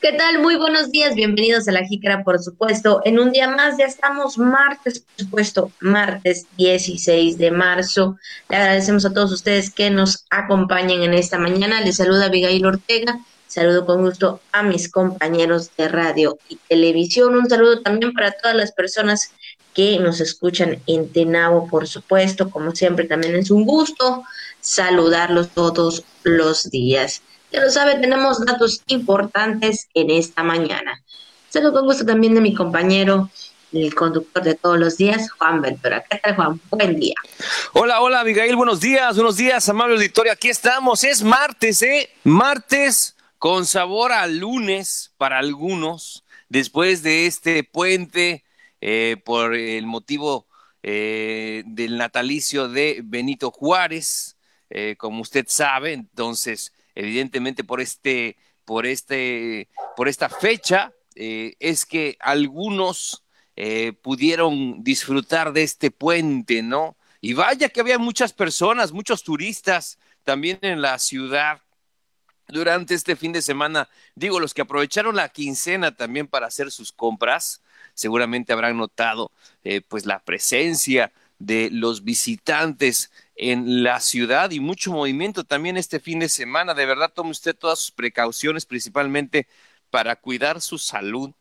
¿Qué tal? Muy buenos días, bienvenidos a la Jícara, por supuesto. En un día más, ya estamos martes, por supuesto, martes 16 de marzo. Le agradecemos a todos ustedes que nos acompañen en esta mañana. Les saluda Abigail Ortega. Saludo con gusto a mis compañeros de radio y televisión. Un saludo también para todas las personas que nos escuchan en Tenabo, por supuesto. Como siempre, también es un gusto saludarlos todos los días. Lo sabe, tenemos datos importantes en esta mañana. Saludo con gusto también de mi compañero, el conductor de todos los días, Juan Ventura. ¿Qué tal, Juan? Buen día. Hola, hola, Abigail. Buenos días, buenos días, amable auditorio. Aquí estamos. Es martes, ¿eh? Martes con sabor a lunes para algunos, después de este puente eh, por el motivo eh, del natalicio de Benito Juárez, eh, como usted sabe. Entonces, evidentemente por este, por este, por esta fecha, eh, es que algunos eh, pudieron disfrutar de este puente, ¿no? Y vaya que había muchas personas, muchos turistas también en la ciudad durante este fin de semana. Digo, los que aprovecharon la quincena también para hacer sus compras, seguramente habrán notado eh, pues la presencia de los visitantes en la ciudad y mucho movimiento también este fin de semana. De verdad, tome usted todas sus precauciones, principalmente para cuidar su salud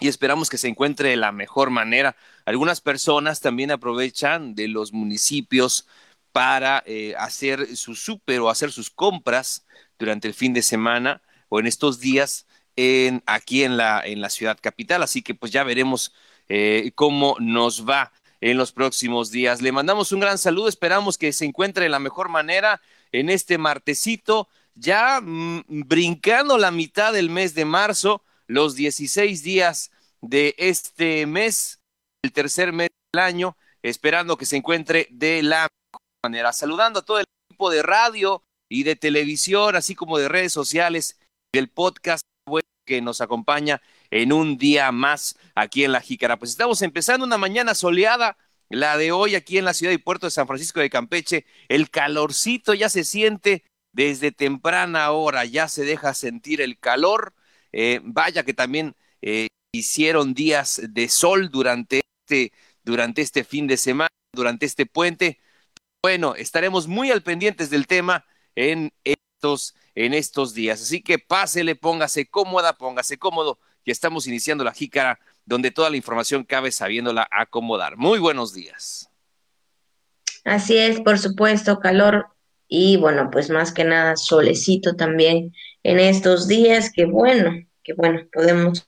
y esperamos que se encuentre de la mejor manera. Algunas personas también aprovechan de los municipios para eh, hacer su súper o hacer sus compras durante el fin de semana o en estos días aquí en la, en la ciudad capital. Así que pues ya veremos eh, cómo nos va en los próximos días. Le mandamos un gran saludo, esperamos que se encuentre de la mejor manera en este martesito, ya mm, brincando la mitad del mes de marzo, los 16 días de este mes, el tercer mes del año, esperando que se encuentre de la mejor manera. Saludando a todo el equipo de radio y de televisión, así como de redes sociales, del podcast que nos acompaña en un día más aquí en La Jícara. Pues estamos empezando una mañana soleada, la de hoy aquí en la ciudad y puerto de San Francisco de Campeche. El calorcito ya se siente desde temprana hora, ya se deja sentir el calor. Eh, vaya que también eh, hicieron días de sol durante este, durante este fin de semana, durante este puente. Bueno, estaremos muy al pendientes del tema en estos en estos días. Así que pásele, póngase cómoda, póngase cómodo, que estamos iniciando la jícara, donde toda la información cabe sabiéndola acomodar. Muy buenos días. Así es, por supuesto, calor y bueno, pues más que nada solecito también en estos días, que bueno, que bueno, podemos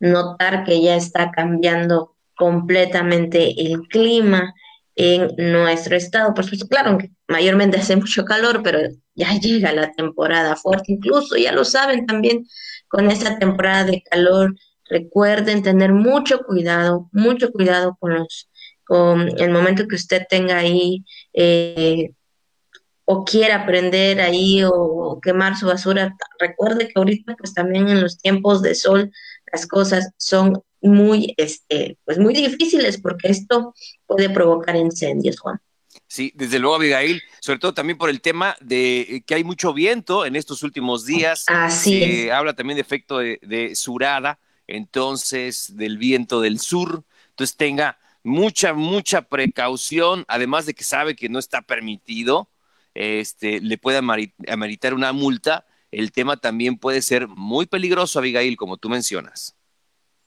notar que ya está cambiando completamente el clima en nuestro estado. Por supuesto, claro, que mayormente hace mucho calor, pero ya llega la temporada fuerte, incluso ya lo saben también con esta temporada de calor. Recuerden tener mucho cuidado, mucho cuidado con los, con el momento que usted tenga ahí eh, o quiera prender ahí o, quemar su basura. Recuerde que ahorita pues también en los tiempos de sol las cosas son muy, este, pues muy difíciles porque esto puede provocar incendios, Juan. Sí, desde luego, Abigail, sobre todo también por el tema de que hay mucho viento en estos últimos días. Así es. Habla también de efecto de, surada, entonces del viento del sur. Entonces tenga mucha, mucha precaución, además de que sabe que no está permitido, este, le puede ameritar una multa. El tema también puede ser muy peligroso, Abigail, como tú mencionas.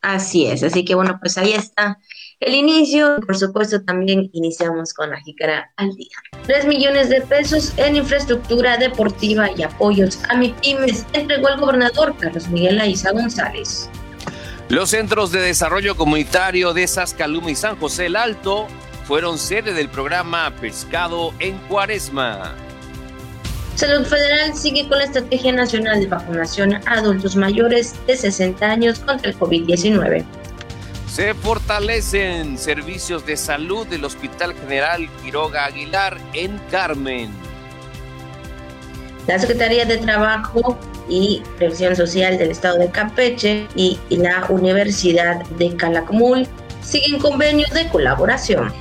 Así es, así que bueno, pues ahí está el inicio. Por supuesto, también iniciamos con la jícara al día. Tres millones de pesos en infraestructura deportiva y apoyos a MIPIMES entregó el gobernador Carlos Miguel Aiza González. Los centros de desarrollo comunitario de Sascaluma y San José el Alto fueron sede del programa Pescado en Cuaresma. Salud Federal sigue con la Estrategia Nacional de Vacunación a adultos mayores de 60 años contra el COVID-19. Se fortalecen servicios de salud del Hospital General Quiroga Aguilar en Carmen. La Secretaría de Trabajo y Previsión Social del Estado de Campeche y la Universidad de Calakmul siguen convenios de colaboración.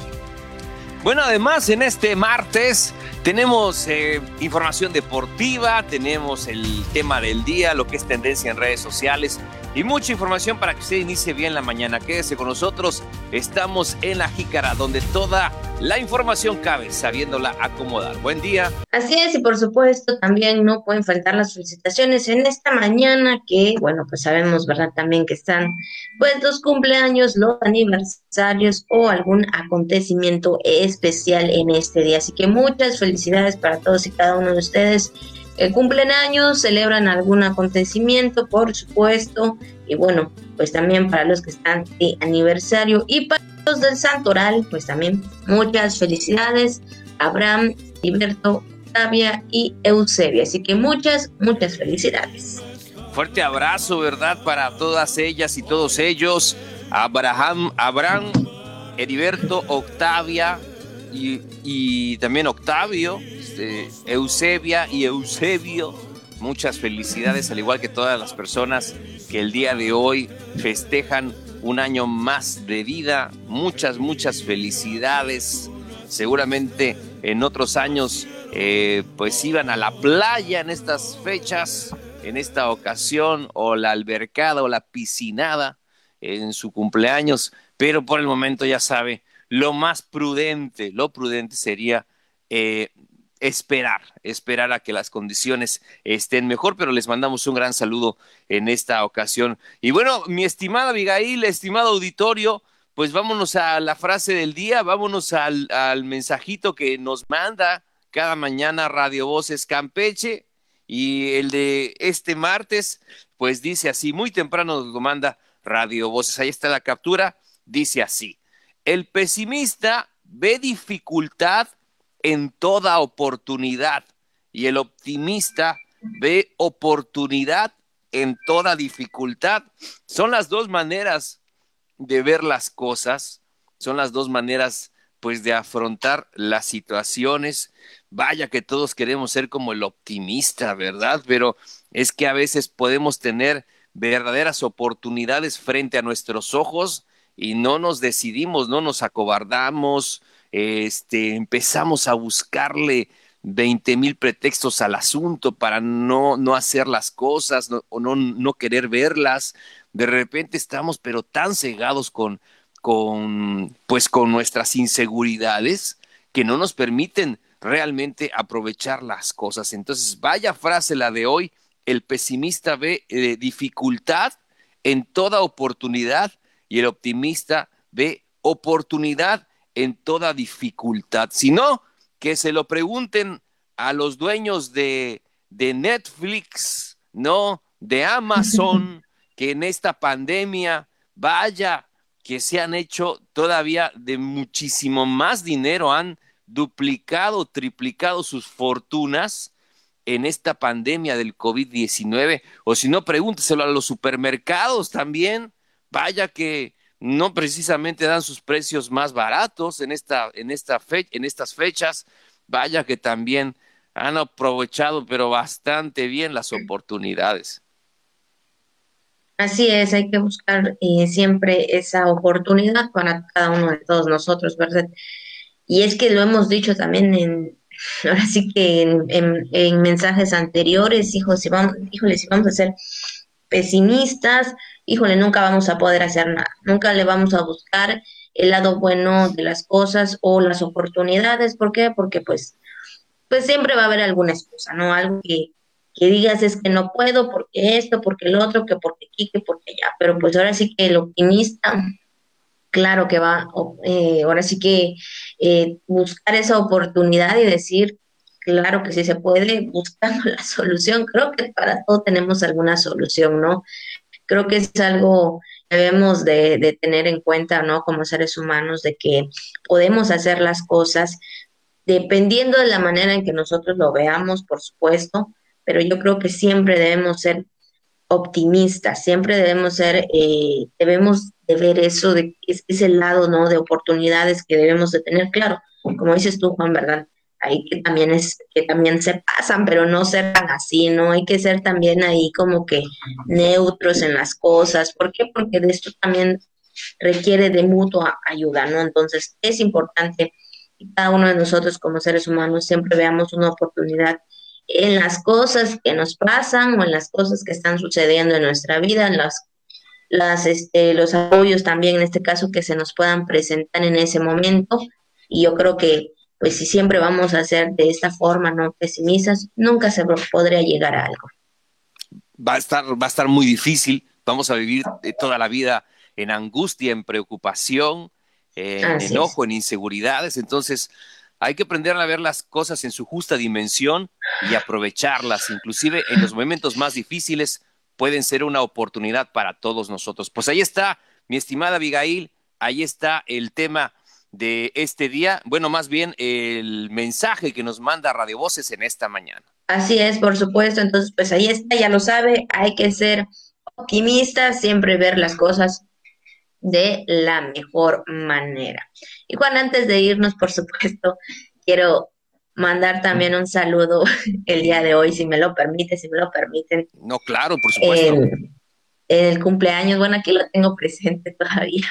Bueno, además en este martes Tenemos eh, información deportiva, tenemos el tema del día, lo que es tendencia en redes sociales y mucha información para que usted inicie bien la mañana. Quédese con nosotros. Estamos en la Jícara, donde toda la información cabe, sabiéndola acomodar. Buen día. Así es, y por supuesto también no pueden faltar las felicitaciones en esta mañana, que bueno, pues sabemos, ¿verdad? También que están pues los cumpleaños, los aniversarios o algún acontecimiento especial en este día. Así que muchas felicidades para todos y cada uno de ustedes eh, cumplen años, celebran algún acontecimiento, por supuesto, y bueno, pues también para los que están de aniversario y para los del Santoral, pues también muchas felicidades, Abraham, Liberto, Octavia y Eusebia. Así que muchas, muchas felicidades. Fuerte abrazo, ¿verdad? Para todas ellas y todos ellos. Abraham, Abraham, Heriberto, Octavia y, también Octavio, este, Eusebia y Eusebio. Muchas felicidades, al igual que todas las personas que el día de hoy festejan un año más de vida. Muchas, muchas felicidades. Seguramente en otros años eh, pues iban a la playa en estas fechas, en esta ocasión, o la albercada o la piscinada en su cumpleaños, pero por el momento ya sabe, lo más prudente, lo prudente sería eh, esperar, esperar a que las condiciones estén mejor, pero les mandamos un gran saludo en esta ocasión. Y bueno, mi estimada Abigail, estimado auditorio, pues vámonos a la frase del día, vámonos al, al mensajito que nos manda cada mañana Radio Voces Campeche y el de este martes, pues dice así, muy temprano nos lo manda Radio Voces, ahí está la captura, dice así, el pesimista ve dificultad en toda oportunidad y el optimista ve oportunidad en toda dificultad. Son las dos maneras de ver las cosas, son las dos maneras pues de afrontar las situaciones. Vaya que todos queremos ser como el optimista, ¿verdad? Pero es que a veces podemos tener verdaderas oportunidades frente a nuestros ojos y no nos decidimos, no nos acobardamos, este, empezamos a buscarle 20 mil pretextos al asunto para no, no hacer las cosas o no, no querer verlas. De repente estamos pero tan cegados con, con, pues con nuestras inseguridades que no nos permiten realmente aprovechar las cosas. Entonces, vaya frase la de hoy, el pesimista ve eh, dificultad en toda oportunidad y el optimista ve oportunidad en toda dificultad, sino que se lo pregunten a los dueños de, de Netflix, ¿no? De Amazon, que en esta pandemia, vaya, que se han hecho todavía de muchísimo más dinero, han duplicado, triplicado sus fortunas en esta pandemia del COVID-19. O si no, pregúnteselo a los supermercados también. Vaya que no precisamente dan sus precios más baratos en, esta, en, esta en estas fechas. Vaya que también han aprovechado, pero bastante bien las oportunidades. Así es, hay que buscar eh, siempre esa oportunidad para cada uno de todos nosotros, ¿verdad? Y es que lo hemos dicho también en, ahora sí que en, mensajes anteriores, hijos, si vamos, híjole, si vamos a ser pesimistas, híjole, nunca vamos a poder hacer nada, nunca le vamos a buscar el lado bueno de las cosas o las oportunidades, ¿por qué? Porque pues, pues siempre va a haber alguna excusa, ¿no? Algo que, que digas es que no puedo porque esto, porque el otro, que porque aquí, que porque allá, pero pues ahora sí que el optimista, claro que va, eh, ahora sí que eh, buscar esa oportunidad y decir, claro que sí se puede, buscando la solución, creo que para todo tenemos alguna solución, ¿no? Creo que es algo que debemos de, tener en cuenta, ¿no? Como seres humanos, de que podemos hacer las cosas dependiendo de la manera en que nosotros lo veamos, por supuesto, pero yo creo que siempre debemos ser optimistas, siempre debemos ser, eh, debemos de ver eso, de ese lado, ¿no? De oportunidades que debemos de tener, claro, como dices tú, Juan, ¿verdad? Hay que también es que también se pasan, pero no ser así, ¿no? Hay que ser también ahí como que neutros en las cosas. ¿Por qué? Porque de esto también requiere de mutua ayuda, ¿no? Entonces es importante cada uno de nosotros como seres humanos siempre veamos una oportunidad en las cosas que nos pasan o en las cosas que están sucediendo en nuestra vida, en las, las, este, los apoyos también en este caso que se nos puedan presentar en ese momento. Y yo creo que pues si siempre vamos a hacer de esta forma, no pesimistas, nunca se podría llegar a algo. Va a estar, va a estar muy difícil, vamos a vivir toda la vida en angustia, en preocupación, en enojo, en inseguridades. Entonces, hay que aprender a ver las cosas en su justa dimensión y aprovecharlas. Inclusive en los momentos más difíciles pueden ser una oportunidad para todos nosotros. Pues ahí está, mi estimada Abigail, ahí está el tema de este día, bueno, más bien el mensaje que nos manda Radio Voces en esta mañana. Así es, por supuesto, entonces pues ahí está, ya lo sabe, hay que ser optimistas, siempre ver las cosas de la mejor manera. Y Juan, antes de irnos, por supuesto, quiero mandar también un saludo el día de hoy, si me lo permite, si me lo permiten. No, claro, por supuesto. El, cumpleaños, bueno, aquí lo tengo presente todavía,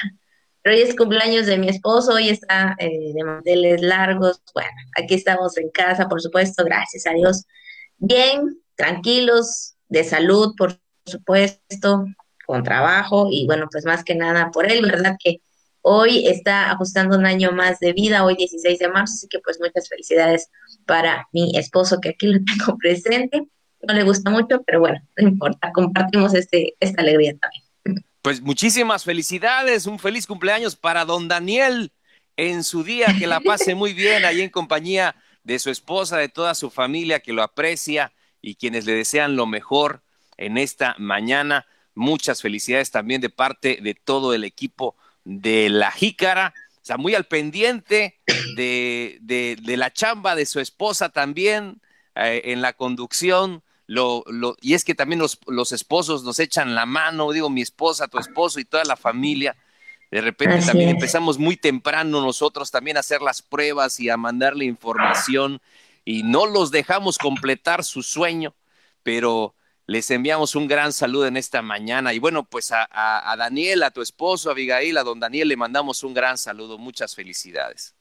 pero hoy es cumpleaños de mi esposo, hoy está eh, de manteles largos, bueno, aquí estamos en casa, por supuesto, gracias a Dios. Bien, tranquilos, de salud, por supuesto, con trabajo y bueno, pues más que nada por él, ¿verdad? Que hoy está ajustando un año más de vida, hoy 16 de marzo, así que pues muchas felicidades para mi esposo que aquí lo tengo presente. No le gusta mucho, pero bueno, no importa, compartimos este, esta alegría también. Pues muchísimas felicidades, un feliz cumpleaños para don Daniel en su día, que la pase muy bien ahí en compañía de su esposa, de toda su familia que lo aprecia y quienes le desean lo mejor en esta mañana. Muchas felicidades también de parte de todo el equipo de la Jícara. O sea, muy al pendiente de, de, la chamba de su esposa también eh, en la conducción. Lo, lo, y es que también los, los, esposos nos echan la mano, digo, mi esposa, tu esposo y toda la familia. De repente también empezamos muy temprano nosotros también a hacer las pruebas y a mandarle información y no los dejamos completar su sueño, pero les enviamos un gran saludo en esta mañana. Y bueno, pues a, Daniel, a tu esposo, a Abigail, a don Daniel, le mandamos un gran saludo. Muchas felicidades.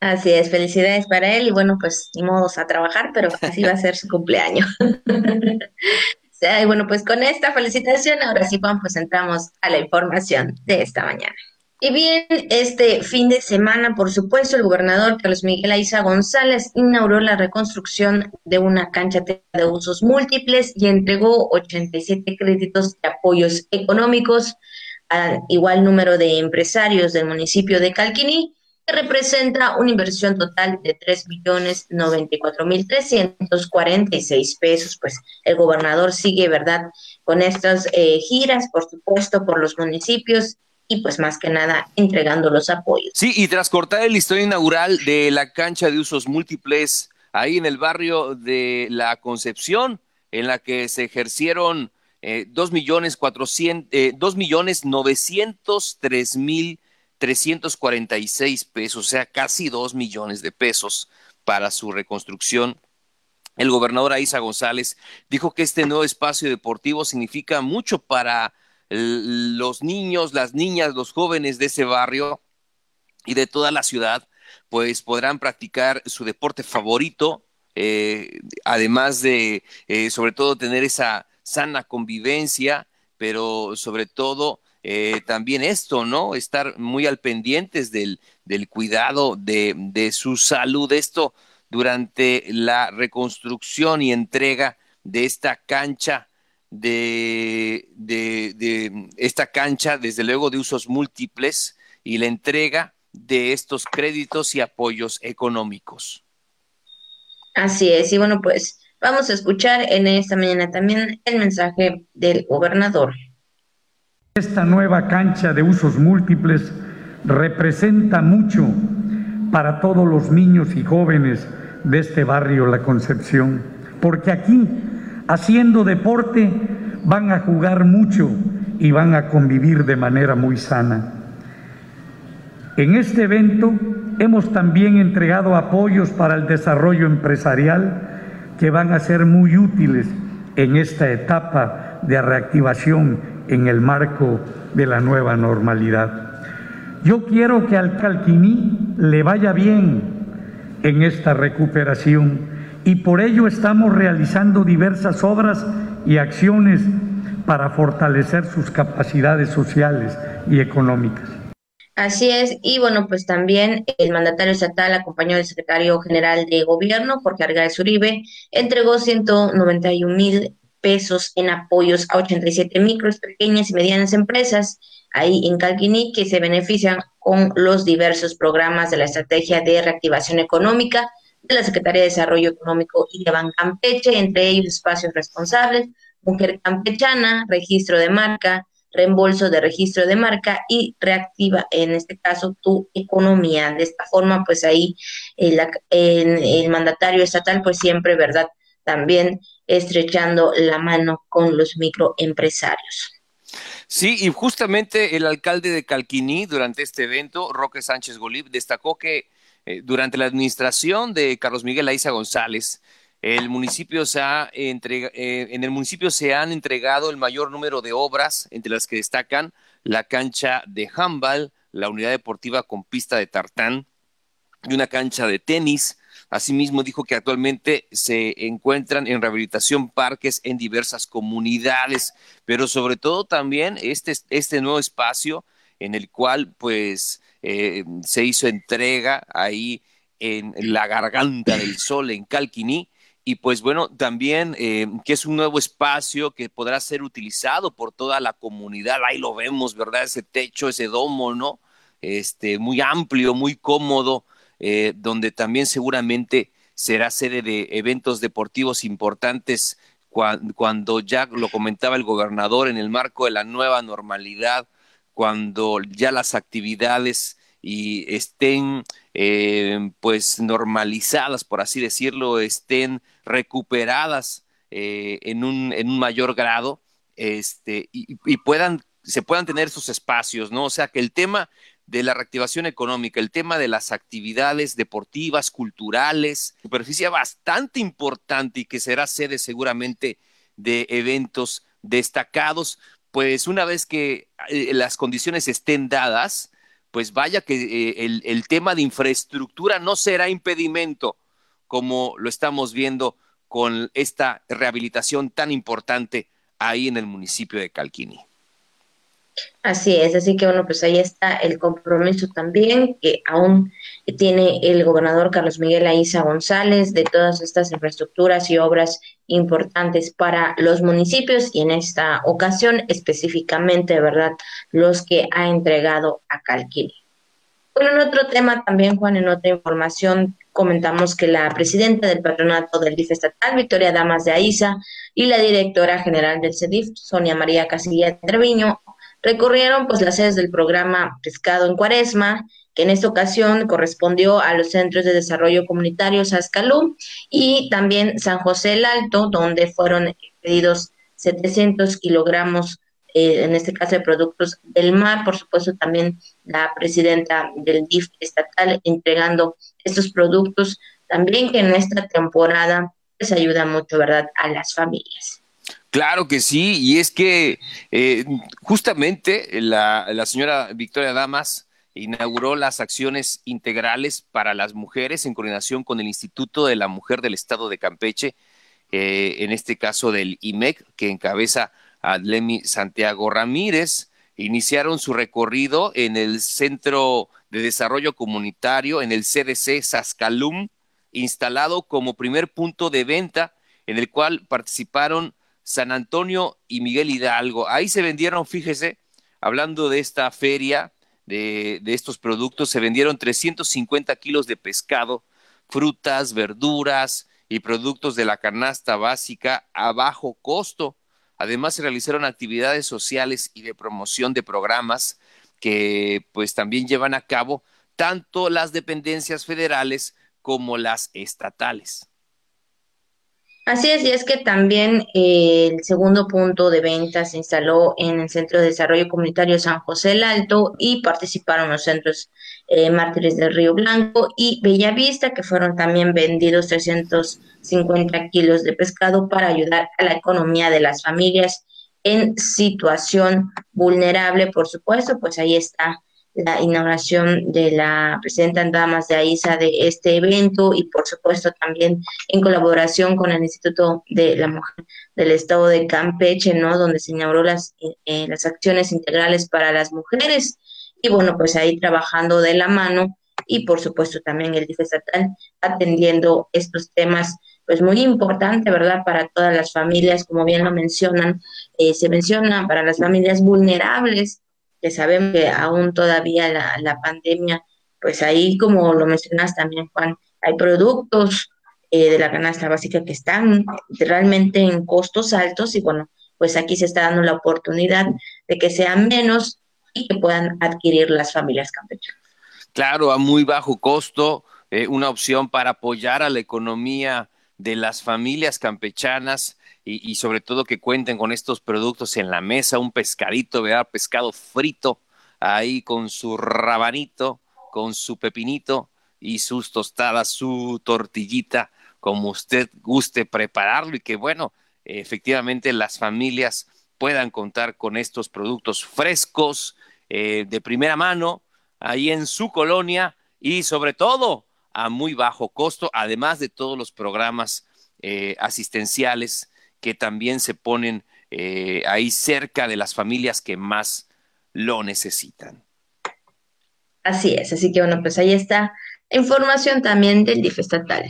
Así es, felicidades para él y bueno, pues ni modos a trabajar, pero así va a ser su cumpleaños. y bueno, pues con esta felicitación, ahora sí, Juan, pues entramos a la información de esta mañana. Y bien, este fin de semana, por supuesto, el gobernador Carlos Miguel Aiza González inauguró la reconstrucción de una cancha de usos múltiples y entregó 87 créditos de apoyos económicos al igual número de empresarios del municipio de Calquiní, que representa una inversión total de tres millones noventa mil trescientos cuarenta y seis pesos. Pues el gobernador sigue, ¿verdad?, con estas eh, giras, por supuesto, por los municipios y pues más que nada entregando los apoyos. Sí, y tras cortar el listón inaugural de la cancha de usos múltiples ahí en el barrio de La Concepción, en la que se ejercieron eh, dos millones cuatrocientos, eh, dos millones novecientos tres mil trescientos cuarenta y seis pesos, o sea, casi dos millones de pesos para su reconstrucción. El gobernador Aiza González dijo que este nuevo espacio deportivo significa mucho para los niños, las niñas, los jóvenes de ese barrio y de toda la ciudad, pues podrán practicar su deporte favorito, eh, además de, eh, sobre todo, tener esa sana convivencia, pero sobre todo eh, también esto, ¿no? Estar muy al pendientes del, del cuidado de, de su salud. Esto durante la reconstrucción y entrega de esta cancha de, de, esta cancha, desde luego de usos múltiples, y la entrega de estos créditos y apoyos económicos. Así es, y bueno, pues vamos a escuchar en esta mañana también el mensaje del gobernador. Esta nueva cancha de usos múltiples representa mucho para todos los niños y jóvenes de este barrio La Concepción, porque aquí haciendo deporte van a jugar mucho y van a convivir de manera muy sana. En este evento hemos también entregado apoyos para el desarrollo empresarial que van a ser muy útiles en esta etapa de reactivación en el marco de la nueva normalidad. Yo quiero que al Calquiní le vaya bien en esta recuperación y por ello estamos realizando diversas obras y acciones para fortalecer sus capacidades sociales y económicas. Así es, y bueno, pues también el mandatario estatal acompañó al secretario general de gobierno, Jorge Argáez Uribe, entregó 191 mil pesos en apoyos a 87 micros, pequeñas y medianas empresas ahí en Calquiní que se benefician con los diversos programas de la Estrategia de Reactivación Económica de la Secretaría de Desarrollo Económico y de Bancampeche, entre ellos espacios responsables, mujer campechana, registro de marca, reembolso de registro de marca y reactiva, en este caso, tu economía. De esta forma, pues ahí el, el mandatario estatal, pues siempre, ¿verdad? También estrechando la mano con los microempresarios. Sí, y justamente el alcalde de Calquiní durante este evento, Roque Sánchez Golib, destacó que eh, durante la administración de Carlos Miguel Aiza González, el municipio se ha eh, en el municipio se han entregado el mayor número de obras, entre las que destacan la cancha de handball, la unidad deportiva con pista de tartán y una cancha de tenis. Asimismo, dijo que actualmente se encuentran en rehabilitación parques en diversas comunidades, pero sobre todo también este, este nuevo espacio en el cual pues eh, se hizo entrega ahí en la garganta del sol en Calquiní y pues bueno, también eh, que es un nuevo espacio que podrá ser utilizado por toda la comunidad. Ahí lo vemos, ¿verdad? Ese techo, ese domo, ¿no? Este, muy amplio, muy cómodo, eh, donde también seguramente será sede de eventos deportivos importantes cuando ya lo comentaba el gobernador en el marco de la nueva normalidad, cuando ya las actividades y estén eh, pues normalizadas, por así decirlo, estén recuperadas eh, en, un, en un mayor grado este, y, puedan, se puedan tener esos espacios, ¿no? O sea, que el tema de la reactivación económica, el tema de las actividades deportivas, culturales, superficie bastante importante y que será sede seguramente de eventos destacados, pues una vez que eh, las condiciones estén dadas, pues vaya que eh, el, el tema de infraestructura no será impedimento como lo estamos viendo con esta rehabilitación tan importante ahí en el municipio de Calquini. Así es, así que bueno, pues ahí está el compromiso también que aún tiene el gobernador Carlos Miguel Aiza González de todas estas infraestructuras y obras importantes para los municipios y en esta ocasión específicamente, ¿verdad?, los que ha entregado a Calquini. Bueno, en otro tema también, Juan, en otra información, comentamos que la presidenta del patronato del DIF estatal, Victoria Damas de Aiza, y la directora general del CEDIF, Sonia María Casilla Treviño, recorrieron pues las sedes del programa Pescado en Cuaresma, que en esta ocasión correspondió a los centros de desarrollo comunitario Sascalú y también San José el Alto, donde fueron pedidos 700 kilogramos, eh, en este caso de productos del mar, por supuesto también la presidenta del DIF estatal entregando estos productos, también que en esta temporada les pues, ayuda mucho, ¿verdad?, a las familias. Claro que sí, y es que eh, justamente la, señora Victoria Damas inauguró las acciones integrales para las mujeres en coordinación con el Instituto de la Mujer del Estado de Campeche, eh, en este caso del IMEC, que encabeza a Lemi Santiago Ramírez. Iniciaron su recorrido en el Centro de Desarrollo Comunitario, en el CDC Sascalum, instalado como primer punto de venta, en el cual participaron San Antonio y Miguel Hidalgo. Ahí se vendieron, fíjese, hablando de esta feria, de, estos productos, se vendieron 350 kilos de pescado, frutas, verduras y productos de la canasta básica a bajo costo. Además, se realizaron actividades sociales y de promoción de programas que pues también llevan a cabo tanto las dependencias federales como las estatales. Así es, y es que también eh, el segundo punto de venta se instaló en el Centro de Desarrollo Comunitario San José el Alto y participaron los centros eh, Mártires del Río Blanco y Bellavista, que fueron también vendidos 350 kilos de pescado para ayudar a la economía de las familias en situación vulnerable, por supuesto, pues ahí está la inauguración de la presidenta Damas de AISA de este evento y por supuesto también en colaboración con el Instituto de la Mujer del Estado de Campeche, ¿no? Donde se inauguró las, eh, las acciones integrales para las mujeres y bueno, pues ahí trabajando de la mano y por supuesto también el DIF estatal atendiendo estos temas pues muy importante, ¿verdad? Para todas las familias, como bien lo mencionan, eh, se menciona para las familias vulnerables, sabemos que aún todavía la, la pandemia, pues ahí como lo mencionas también, Juan, hay productos eh, de la canasta básica que están realmente en costos altos y bueno, pues aquí se está dando la oportunidad de que sean menos y que puedan adquirir las familias campechanas. Claro, a muy bajo costo, eh, una opción para apoyar a la economía de las familias campechanas y, sobre todo que cuenten con estos productos en la mesa, un pescadito, ¿verdad? Pescado frito ahí con su rabanito, con su pepinito y sus tostadas, su tortillita, como usted guste prepararlo y que bueno, efectivamente las familias puedan contar con estos productos frescos, eh, de primera mano, ahí en su colonia y sobre todo a muy bajo costo, además de todos los programas eh, asistenciales que también se ponen eh, ahí cerca de las familias que más lo necesitan. Así es, así que bueno, pues ahí está información también del DIF estatal.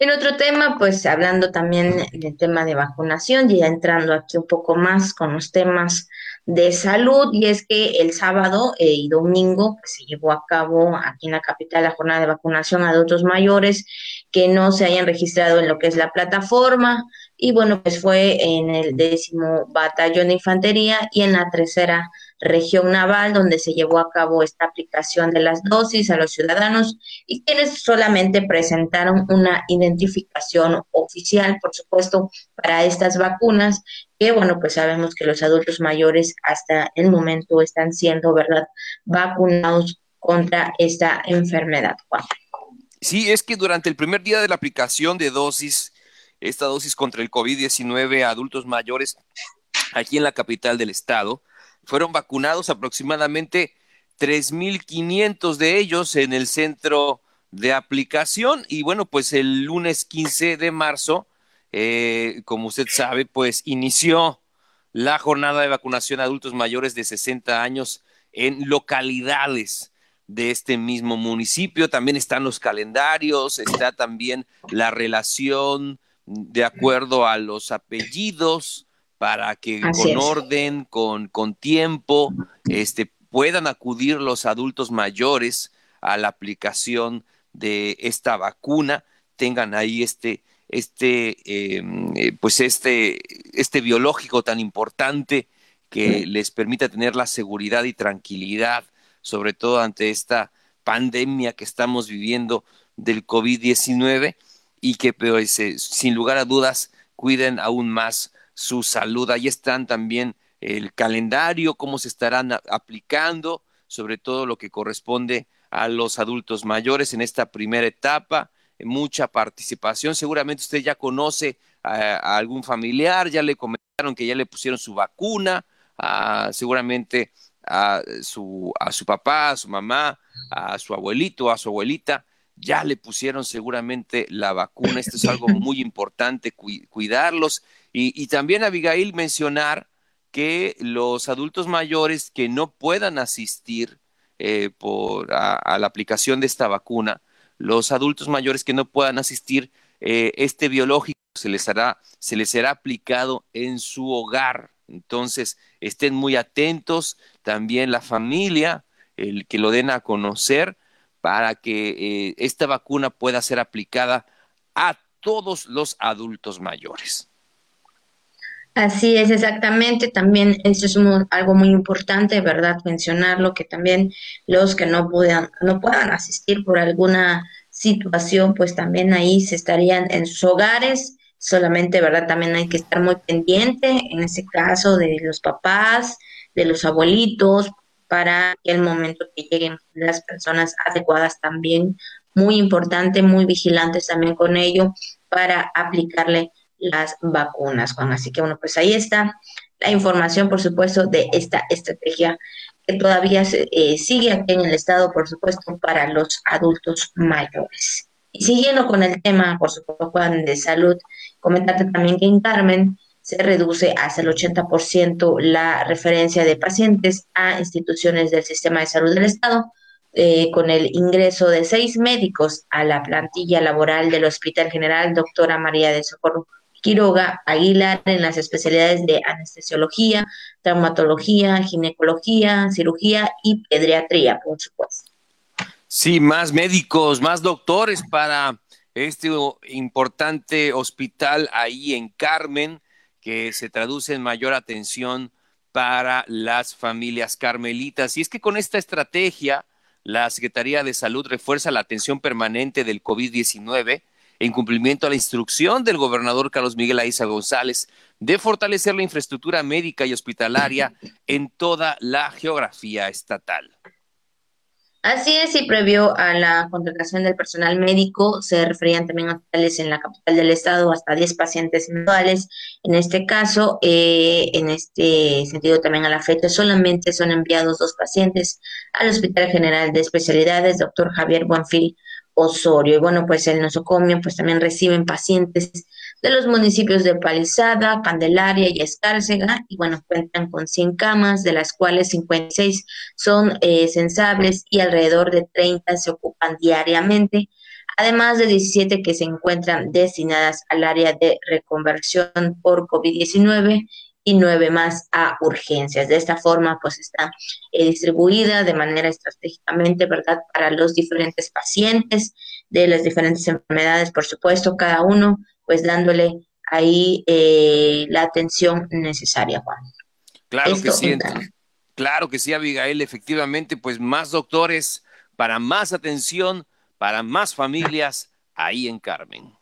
En otro tema, pues hablando también del tema de vacunación, ya entrando aquí un poco más con los temas de salud, y es que el sábado eh, y domingo pues, se llevó a cabo aquí en la capital la jornada de vacunación a adultos mayores que no se hayan registrado en lo que es la plataforma, y bueno, pues fue en el décimo batallón de infantería y en la tercera región naval, donde se llevó a cabo esta aplicación de las dosis a los ciudadanos y quienes solamente presentaron una identificación oficial, por supuesto, para estas vacunas, que bueno, pues sabemos que los adultos mayores hasta el momento están siendo, ¿verdad?, vacunados contra esta enfermedad. Juan. Sí, es que durante el primer día de la aplicación de dosis, esta dosis contra el COVID-19 a adultos mayores aquí en la capital del estado, fueron vacunados aproximadamente 3.500 de ellos en el centro de aplicación y bueno, pues el lunes 15 de marzo, eh, como usted sabe, pues inició la jornada de vacunación a adultos mayores de 60 años en localidades de este mismo municipio. También están los calendarios, está también la relación de acuerdo a los apellidos para que Así con es. orden, con, con tiempo, este, puedan acudir los adultos mayores a la aplicación de esta vacuna, tengan ahí este, este, em, eh, pues este, este biológico tan importante que les permita tener la seguridad y tranquilidad, sobre todo ante esta pandemia que estamos viviendo del COVID-19 y que pues, eh, sin lugar a dudas cuiden aún más su salud. Ahí están también el calendario, cómo se estarán aplicando, sobre todo lo que corresponde a los adultos mayores en esta primera etapa. Mucha participación. Seguramente usted ya conoce a, a algún familiar, ya le comentaron que ya le pusieron su vacuna, a, seguramente a su, a su papá, a su mamá, a su abuelito, a su abuelita ya le pusieron seguramente la vacuna. Esto es algo muy importante, cu cuidarlos. Y, y, también, Abigail, mencionar que los adultos mayores que no puedan asistir eh, por, a, a, la aplicación de esta vacuna, los adultos mayores que no puedan asistir, eh, este biológico se les, hará, se les será aplicado en su hogar. Entonces, estén muy atentos, también la familia, el que lo den a conocer para que eh, esta vacuna pueda ser aplicada a todos los adultos mayores. Así es, exactamente. También eso es algo muy importante, ¿verdad? Mencionarlo, que también los que no puedan, no puedan asistir por alguna situación, pues también ahí se estarían en sus hogares. Solamente, ¿verdad? También hay que estar muy pendiente, en ese caso, de los papás, de los abuelitos, para el momento que lleguen las personas adecuadas también, muy importante, muy vigilantes también con ello para aplicarle las vacunas, Juan. Así que bueno, pues ahí está la información, por supuesto, de esta estrategia que todavía eh, sigue aquí en el estado, por supuesto, para los adultos mayores. Y siguiendo con el tema, por supuesto, Juan, de salud, comentarte también que en Carmen se reduce hasta el 80% la referencia de pacientes a instituciones del sistema de salud del Estado, eh, con el ingreso de seis médicos a la plantilla laboral del Hospital General Doctora María de Socorro Quiroga Aguilar en las especialidades de anestesiología, traumatología, ginecología, cirugía y pediatría, por supuesto. Sí, más médicos, más doctores para este importante hospital ahí en Carmen, que se traduce en mayor atención para las familias carmelitas. Y es que con esta estrategia, la Secretaría de Salud refuerza la atención permanente del COVID-19 en cumplimiento a la instrucción del gobernador Carlos Miguel Aiza González de fortalecer la infraestructura médica y hospitalaria en toda la geografía estatal. Así es, y previo a la contratación del personal médico, se referían también a hospitales en la capital del estado, hasta 10 pacientes individuales. En este caso, eh, en este sentido también a la fecha, solamente son enviados dos pacientes al Hospital General de Especialidades, doctor Javier Buenfil Osorio. Y bueno, pues el nosocomio pues también reciben pacientes de los municipios de Palizada, Candelaria y Escárcega, y bueno, cuentan con 100 camas, de las cuales 56 son eh, sensables y alrededor de 30 se ocupan diariamente, además de 17 que se encuentran destinadas al área de reconversión por COVID-19 y nueve más a urgencias. De esta forma, pues está eh, distribuida de manera estratégicamente, ¿verdad?, para los diferentes pacientes de las diferentes enfermedades, por supuesto, cada uno, pues dándole ahí eh, la atención necesaria, Juan. Claro que sí, claro que sí, Abigail, efectivamente, pues más doctores para más atención, para más familias ahí en Carmen.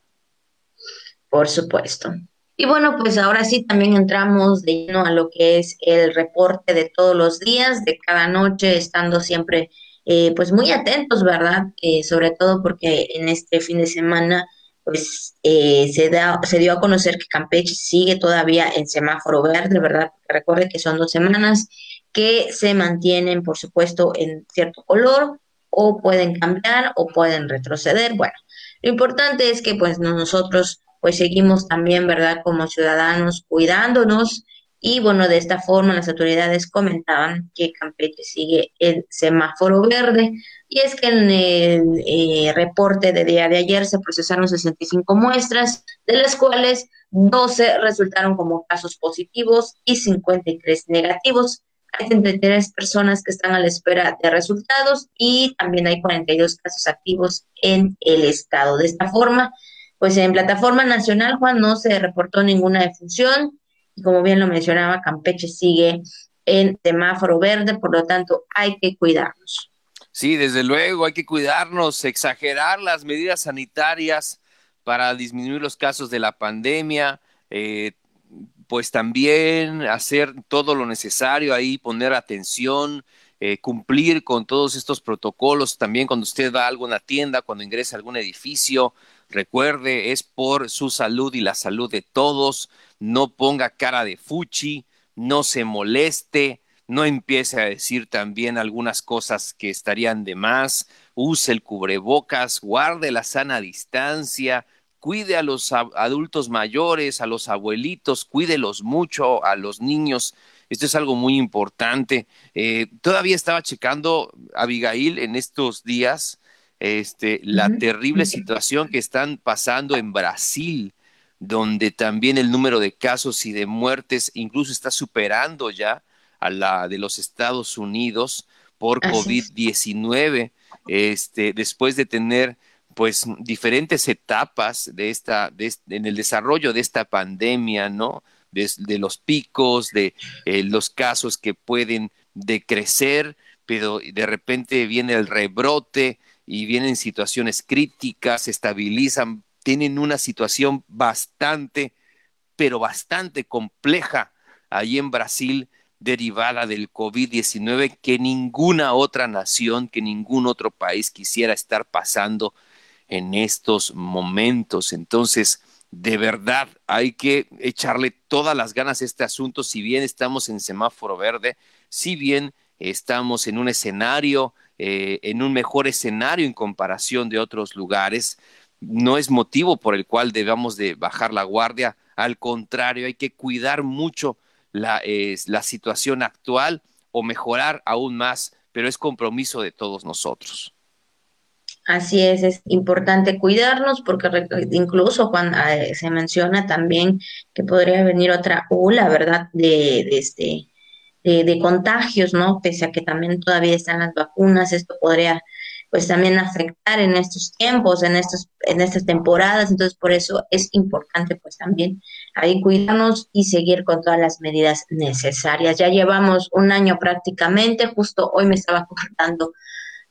Por supuesto. Y bueno, pues ahora sí también entramos de lleno a lo que es el reporte de todos los días, de cada noche, estando siempre eh, pues muy atentos, ¿verdad? Eh, sobre todo porque en este fin de semana pues eh, se, da, se dio a conocer que Campeche sigue todavía en semáforo verde, ¿verdad? recuerde que son dos semanas que se mantienen, por supuesto, en cierto color o pueden cambiar o pueden retroceder. Bueno, lo importante es que pues nosotros pues seguimos también, ¿verdad? Como ciudadanos cuidándonos y bueno, de esta forma las autoridades comentaban que Campeche sigue en semáforo verde y es que en el eh, reporte de día de ayer se procesaron 65 muestras, de las cuales 12 resultaron como casos positivos y 53 negativos. Hay 33 personas que están a la espera de resultados y también hay 42 casos activos en el estado. De esta forma, pues en plataforma nacional, Juan, no se reportó ninguna defunción y como bien lo mencionaba, Campeche sigue en semáforo verde, por lo tanto hay que cuidarnos. Sí, desde luego hay que cuidarnos, exagerar las medidas sanitarias para disminuir los casos de la pandemia, eh, pues también hacer todo lo necesario ahí, poner atención, eh, cumplir con todos estos protocolos, también cuando usted va a alguna tienda, cuando ingresa a algún edificio, Recuerde, es por su salud y la salud de todos. No ponga cara de fuchi, no se moleste, no empiece a decir también algunas cosas que estarían de más. Use el cubrebocas, guarde la sana distancia, cuide a los adultos mayores, a los abuelitos, cuídelos mucho, a los niños. Esto es algo muy importante. Eh, todavía estaba checando, Abigail, en estos días, este, la terrible situación que están pasando en Brasil, donde también el número de casos y de muertes incluso está superando ya a la de los Estados Unidos por COVID-19, este, después de tener pues diferentes etapas de esta, en el desarrollo de esta pandemia, ¿no? De, los picos, de eh, los casos que pueden decrecer, pero de repente viene el rebrote, y vienen situaciones críticas, se estabilizan, tienen una situación bastante, pero bastante compleja ahí en Brasil derivada del COVID-19 que ninguna otra nación, que ningún otro país quisiera estar pasando en estos momentos. Entonces, de verdad, hay que echarle todas las ganas a este asunto, si bien estamos en semáforo verde, si bien estamos en un escenario, eh, en un mejor escenario en comparación de otros lugares. No es motivo por el cual debamos de bajar la guardia, al contrario, hay que cuidar mucho la, la situación actual o mejorar aún más, pero es compromiso de todos nosotros. Así es, es importante cuidarnos porque incluso cuando eh, se menciona también que podría venir otra ola, ¿verdad? De este, de, contagios, ¿no? Pese a que también todavía están las vacunas, esto podría pues también afectar en estos tiempos, en estos, en estas temporadas, entonces por eso es importante pues también ahí cuidarnos y seguir con todas las medidas necesarias. Ya llevamos un año prácticamente, justo hoy me estaba acordando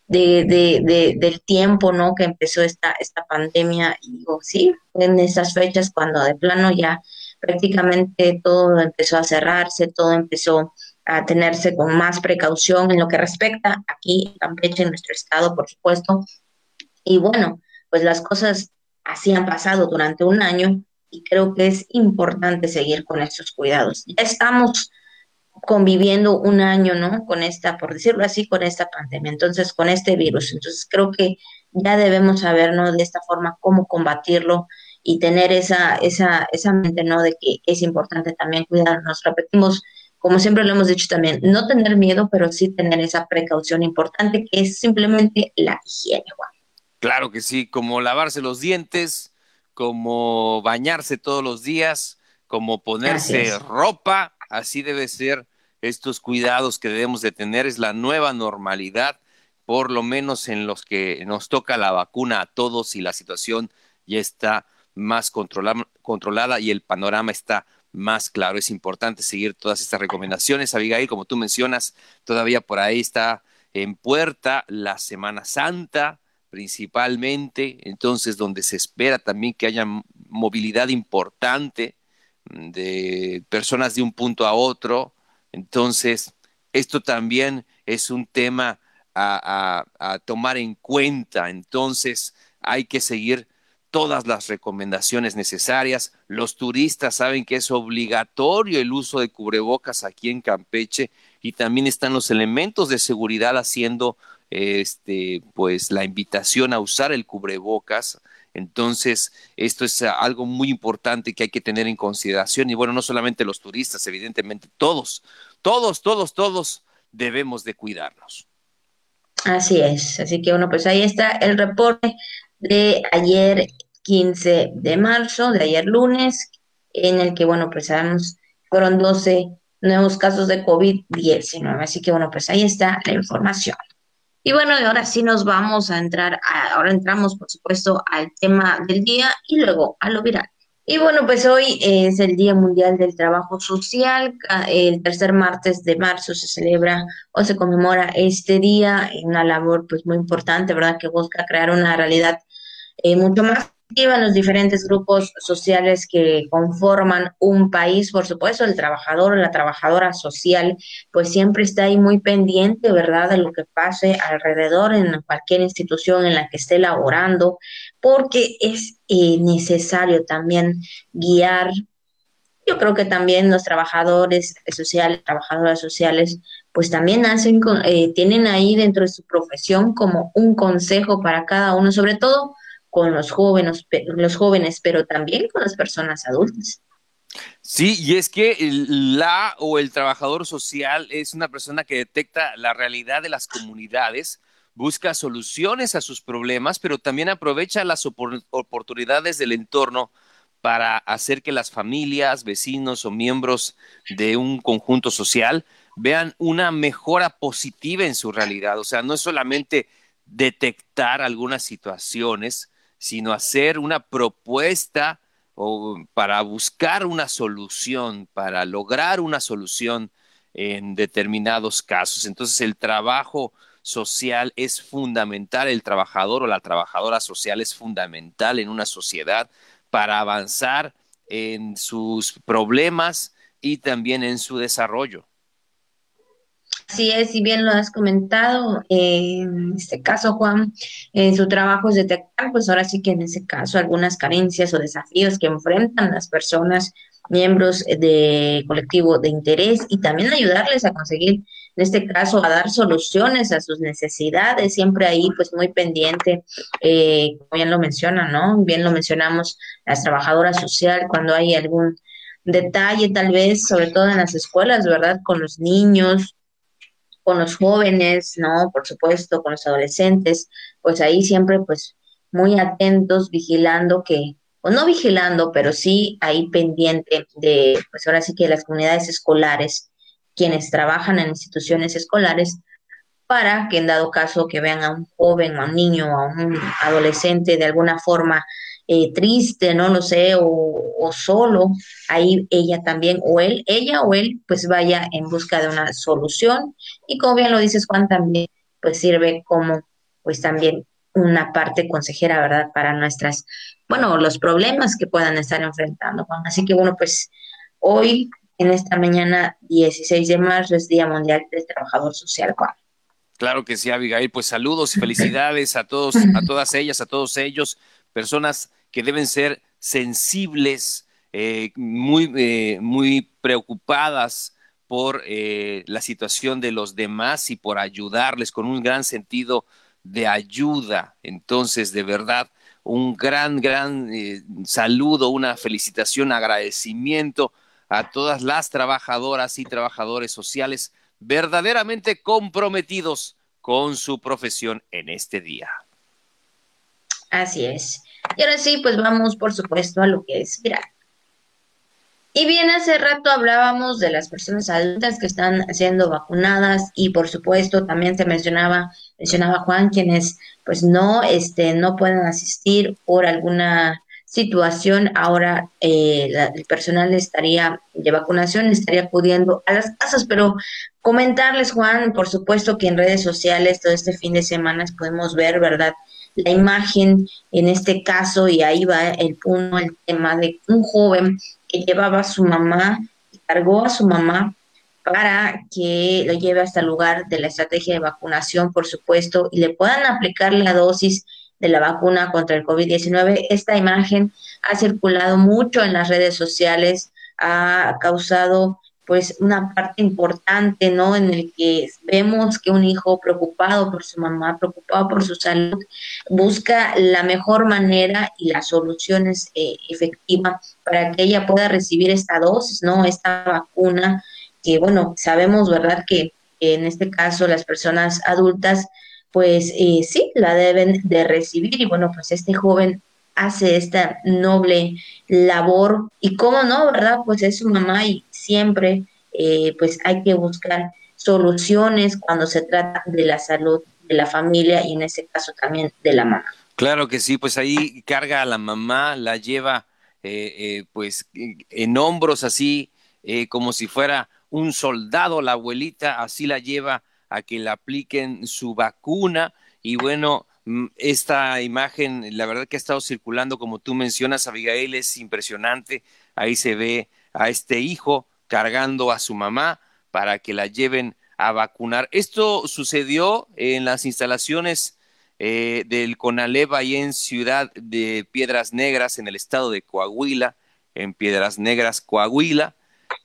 de, de, del tiempo, ¿no? Que empezó esta, esta pandemia y digo, sí, en esas fechas cuando de plano ya prácticamente todo empezó a cerrarse, todo empezó a tenerse con más precaución en lo que respecta aquí en Campeche, en nuestro estado, por supuesto. Y bueno, pues las cosas así han pasado durante un año y creo que es importante seguir con estos cuidados. Ya estamos conviviendo un año, ¿no? Con esta, por decirlo así, con esta pandemia, entonces, con este virus. Entonces, creo que ya debemos saber, ¿no? De esta forma, cómo combatirlo y tener esa, esa, esa mente, ¿no? De que es importante también cuidarnos. Repetimos, como siempre lo hemos dicho también, no tener miedo, pero sí tener esa precaución importante que es simplemente la higiene, Juan. Claro que sí, como lavarse los dientes, como bañarse todos los días, como ponerse ropa, así debe ser estos cuidados que debemos de tener, es la nueva normalidad, por lo menos en los que nos toca la vacuna a todos y la situación ya está más controlada y el panorama está más claro. Es importante seguir todas estas recomendaciones. Abigail, como tú mencionas, todavía por ahí está en puerta la Semana Santa principalmente, entonces donde se espera también que haya movilidad importante de personas de un punto a otro. Entonces, esto también es un tema a, a tomar en cuenta. Entonces, hay que seguir todas las recomendaciones necesarias. Los turistas saben que es obligatorio el uso de cubrebocas aquí en Campeche y también están los elementos de seguridad haciendo este pues la invitación a usar el cubrebocas. Entonces, esto es algo muy importante que hay que tener en consideración y bueno, no solamente los turistas, evidentemente todos, todos, todos, todos debemos de cuidarnos. Así es, así que bueno, pues ahí está el reporte de ayer 15 de marzo, de ayer lunes, en el que, bueno, pues sabemos, fueron 12 nuevos casos de COVID-19. Así que, bueno, pues ahí está la información. Y bueno, ahora sí nos vamos a entrar, ahora entramos, por supuesto, al tema del día y luego a lo viral. Y bueno, pues hoy es el Día Mundial del Trabajo Social. El tercer martes de marzo se celebra o se conmemora este día una labor pues muy importante, ¿verdad? Que busca crear una realidad eh, mucho más los diferentes grupos sociales que conforman un país, por supuesto, el trabajador o la trabajadora social, pues siempre está ahí muy pendiente, ¿verdad?, de lo que pase alrededor en cualquier institución en la que esté laborando, porque es eh, necesario también guiar. Yo creo que también los trabajadores sociales, trabajadoras sociales, pues también hacen, eh, tienen ahí dentro de su profesión como un consejo para cada uno, sobre todo con los jóvenes, los jóvenes, pero también con las personas adultas. Sí, y es que la o el trabajador social es una persona que detecta la realidad de las comunidades, busca soluciones a sus problemas, pero también aprovecha las oportunidades del entorno para hacer que las familias, vecinos o miembros de un conjunto social vean una mejora positiva en su realidad. O sea, no es solamente detectar algunas situaciones, sino hacer una propuesta o para buscar una solución, para lograr una solución en determinados casos. Entonces el trabajo social es fundamental, el trabajador o la trabajadora social es fundamental en una sociedad para avanzar en sus problemas y también en su desarrollo. Así es, si bien lo has comentado, en este caso, Juan, en su trabajo es detectar, pues ahora sí que en ese caso, algunas carencias o desafíos que enfrentan las personas miembros de colectivo de interés y también ayudarles a conseguir en este caso, a dar soluciones a sus necesidades, siempre ahí pues muy pendiente, eh, como bien lo menciona, ¿no? Bien lo mencionamos, las trabajadoras sociales, cuando hay algún detalle tal vez, sobre todo en las escuelas, ¿verdad? Con los niños, con los jóvenes, ¿no? Por supuesto, con los adolescentes, pues ahí siempre pues muy atentos, vigilando que, o no vigilando, pero sí ahí pendiente de, pues ahora sí que las comunidades escolares, quienes trabajan en instituciones escolares para que en dado caso que vean a un joven o a un niño o a un adolescente de alguna forma eh, triste, no lo sé, o, solo, ahí ella también, o él, ella o él, pues vaya en busca de una solución. Y como bien lo dices, Juan, también pues sirve como pues también una parte consejera, ¿verdad? Para nuestras, bueno, los problemas que puedan estar enfrentando, Juan. Así que bueno, pues hoy en esta mañana 16 de marzo es Día Mundial del Trabajador Social, Claro que sí, Abigail. Pues saludos y felicidades a todos, a todas ellas, a todos ellos, personas que deben ser sensibles, eh, muy, eh, muy preocupadas por eh, la situación de los demás y por ayudarles con un gran sentido de ayuda. Entonces, de verdad, un gran, gran saludo, una felicitación, agradecimiento a todas las trabajadoras y trabajadores sociales verdaderamente comprometidos con su profesión en este día. Así es. Y ahora sí, pues vamos, por supuesto, a lo que es viral. Y bien, hace rato hablábamos de las personas adultas que están siendo vacunadas y por supuesto también se mencionaba, mencionaba Juan, quienes pues no, este, no pueden asistir por alguna situación, ahora eh, el personal estaría de vacunación estaría acudiendo a las casas, pero comentarles, Juan, por supuesto que en redes sociales todo este fin de semana podemos ver, ¿verdad? La imagen en este caso, y ahí va el punto, el tema de un joven que llevaba a su mamá, cargó a su mamá para que lo lleve hasta el lugar de la estrategia de vacunación, por supuesto, y le puedan aplicar la dosis de la vacuna contra el COVID-19. Esta imagen ha circulado mucho en las redes sociales, ha causado pues una parte importante, ¿no? En el que vemos que un hijo preocupado por su mamá, preocupado por su salud, busca la mejor manera y las soluciones eh, efectivas para que ella pueda recibir esta dosis, ¿no? Esta vacuna, que bueno, sabemos, ¿verdad? Que en este caso las personas adultas pues eh, sí, la deben de recibir y bueno, pues este joven hace esta noble labor y cómo no, ¿verdad? Pues es su mamá y siempre eh, pues hay que buscar soluciones cuando se trata de la salud de la familia y en ese caso también de la mamá. Claro que sí, pues ahí carga a la mamá, la lleva eh, pues en hombros así, como si fuera un soldado, la abuelita así la lleva a que le apliquen su vacuna y bueno, mm, esta imagen, la verdad que ha estado circulando, como tú mencionas, Abigail, es impresionante. Ahí se ve a este hijo cargando a su mamá para que la lleven a vacunar. Esto sucedió en las instalaciones eh, del CONALEV ahí en Ciudad de Piedras Negras, en el estado de Coahuila, en Piedras Negras, Coahuila.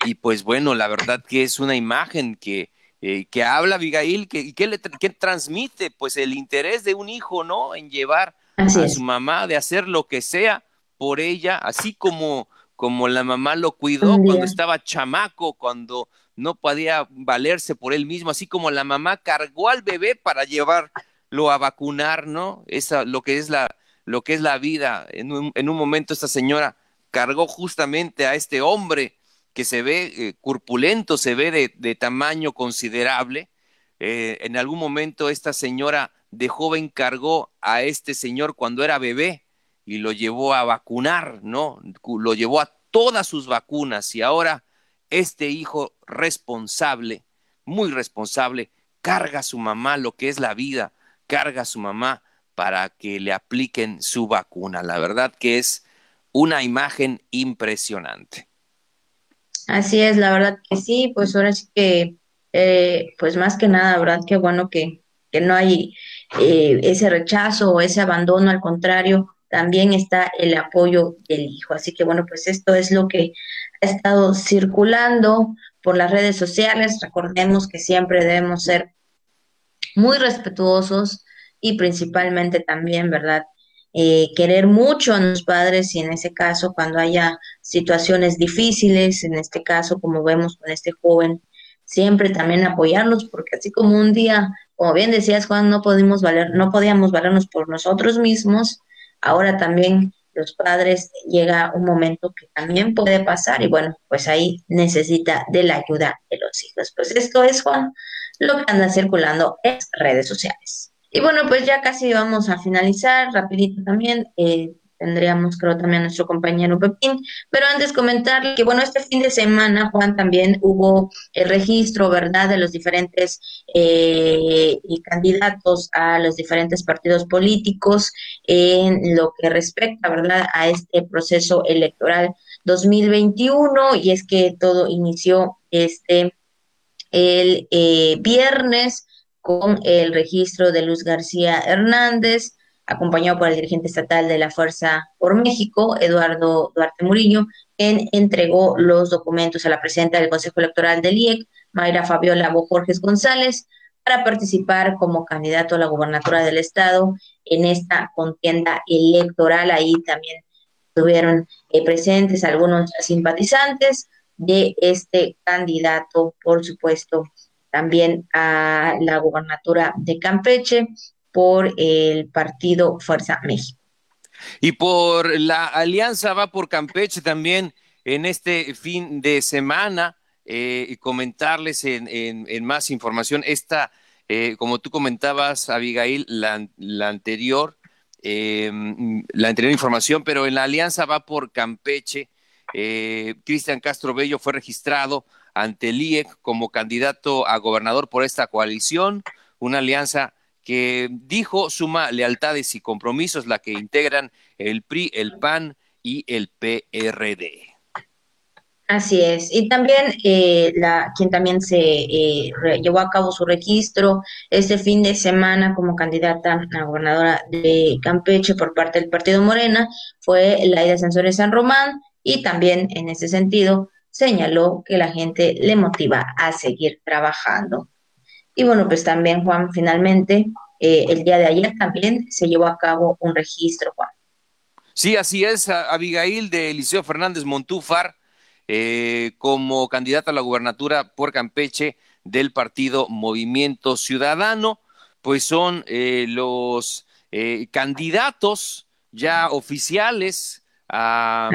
Y pues bueno, la verdad que es una imagen que eh, que habla Abigail que, que, le, que transmite pues el interés de un hijo, ¿no? En llevar a su mamá, de hacer lo que sea por ella, así como, como la mamá lo cuidó cuando estaba chamaco, cuando no podía valerse por él mismo, así como la mamá cargó al bebé para llevarlo a vacunar, ¿no? Esa, lo que es la, lo que es la vida. En un, en un momento esta señora cargó justamente a este hombre que se ve eh, corpulento, se ve de, tamaño considerable. Eh, en algún momento esta señora de joven cargó a este señor cuando era bebé y lo llevó a vacunar, ¿no? Lo llevó a todas sus vacunas y ahora este hijo responsable, muy responsable, carga a su mamá lo que es la vida, carga a su mamá para que le apliquen su vacuna. La verdad que es una imagen impresionante. Así es, la verdad que sí, pues ahora sí que, eh, pues más que nada, verdad que bueno que, que no hay eh, ese rechazo o ese abandono, al contrario, también está el apoyo del hijo. Así que bueno, pues esto es lo que ha estado circulando por las redes sociales. Recordemos que siempre debemos ser muy respetuosos y principalmente también, ¿verdad? Eh, querer mucho a los padres y en ese caso cuando haya situaciones difíciles, en este caso como vemos con este joven, siempre también apoyarlos porque así como un día, como bien decías Juan, no pudimos valer, no podíamos valernos por nosotros mismos, ahora también los padres llega un momento que también puede pasar y bueno, pues ahí necesita de la ayuda de los hijos. Pues esto es Juan, lo que anda circulando en redes sociales. Y bueno, pues ya casi vamos a finalizar, rapidito también. Eh, tendríamos creo también a nuestro compañero Pepín, pero antes comentarle que bueno, este fin de semana, Juan, también hubo el registro, ¿verdad?, de los diferentes eh, candidatos a los diferentes partidos políticos en lo que respecta, ¿verdad?, a este proceso electoral 2021 y es que todo inició este el eh, viernes con el registro de Luz García Hernández, acompañado por el dirigente estatal de la Fuerza por México, Eduardo Duarte Murillo, quien entregó los documentos a la presidenta del Consejo Electoral del IEC, Mayra Fabiola Bojorges González, para participar como candidato a la gubernatura del estado en esta contienda electoral. Ahí también estuvieron eh, presentes algunos simpatizantes de este candidato, por supuesto, también a la gubernatura de Campeche por el partido Fuerza México. Y por la alianza va por Campeche también en este fin de semana eh, comentarles en, más información esta, eh, como tú comentabas, Abigail, la, anterior, em, la anterior información, pero en la alianza va por Campeche. Eh, Cristian Castro Bello fue registrado ante el IEC como candidato a gobernador por esta coalición, una alianza que dijo suma lealtades y compromisos, la que integran el PRI, el PAN y el PRD. Así es. Y también eh, la, quien también se eh, llevó a cabo su registro este fin de semana como candidata a gobernadora de Campeche por parte del Partido Morena fue Laida Sensores San Román y también en ese sentido señaló que la gente le motiva a seguir trabajando. Y bueno, pues también, Juan, finalmente, eh, el día de ayer también se llevó a cabo un registro, Juan. Sí, así es, Abigail de Eliseo Fernández Montúfar, eh, como candidata a la gubernatura por Campeche del partido Movimiento Ciudadano, pues son eh, los candidatos ya oficiales a,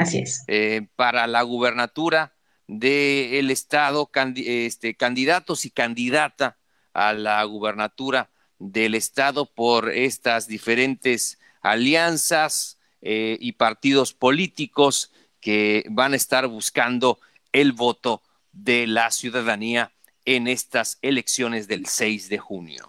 para la gubernatura del Estado, este, candidatos y candidata a la gubernatura del Estado por estas diferentes alianzas eh, y partidos políticos que van a estar buscando el voto de la ciudadanía en estas elecciones del 6 de junio.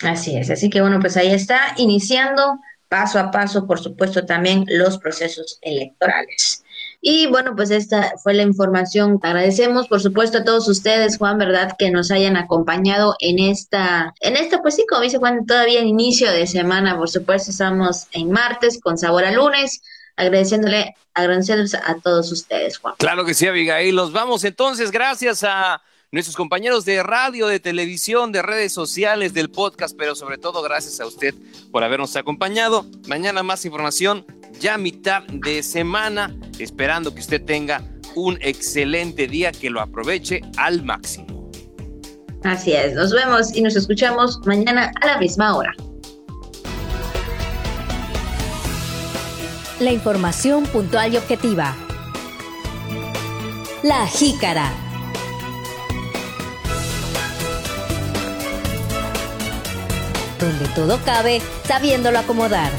Así es, así que bueno, pues ahí está iniciando paso a paso, por supuesto, también los procesos electorales. Y bueno, pues esta fue la información. Agradecemos, por supuesto, a todos ustedes, Juan, ¿verdad? Que nos hayan acompañado en esta, en esta, pues sí, como dice Juan, todavía en inicio de semana, por supuesto, estamos en martes con sabor a lunes agradeciéndole, agradeciéndoles a todos ustedes, Juan. Claro que sí, Abigail. Los vamos entonces, gracias a nuestros compañeros de radio, de televisión, de redes sociales, del podcast, pero sobre todo gracias a usted por habernos acompañado. Mañana más información ya mitad de semana, esperando que usted tenga un excelente día, que lo aproveche al máximo. Así es, nos vemos y nos escuchamos mañana a la misma hora. La información puntual y objetiva. La jícara. Donde todo cabe, sabiéndolo acomodar.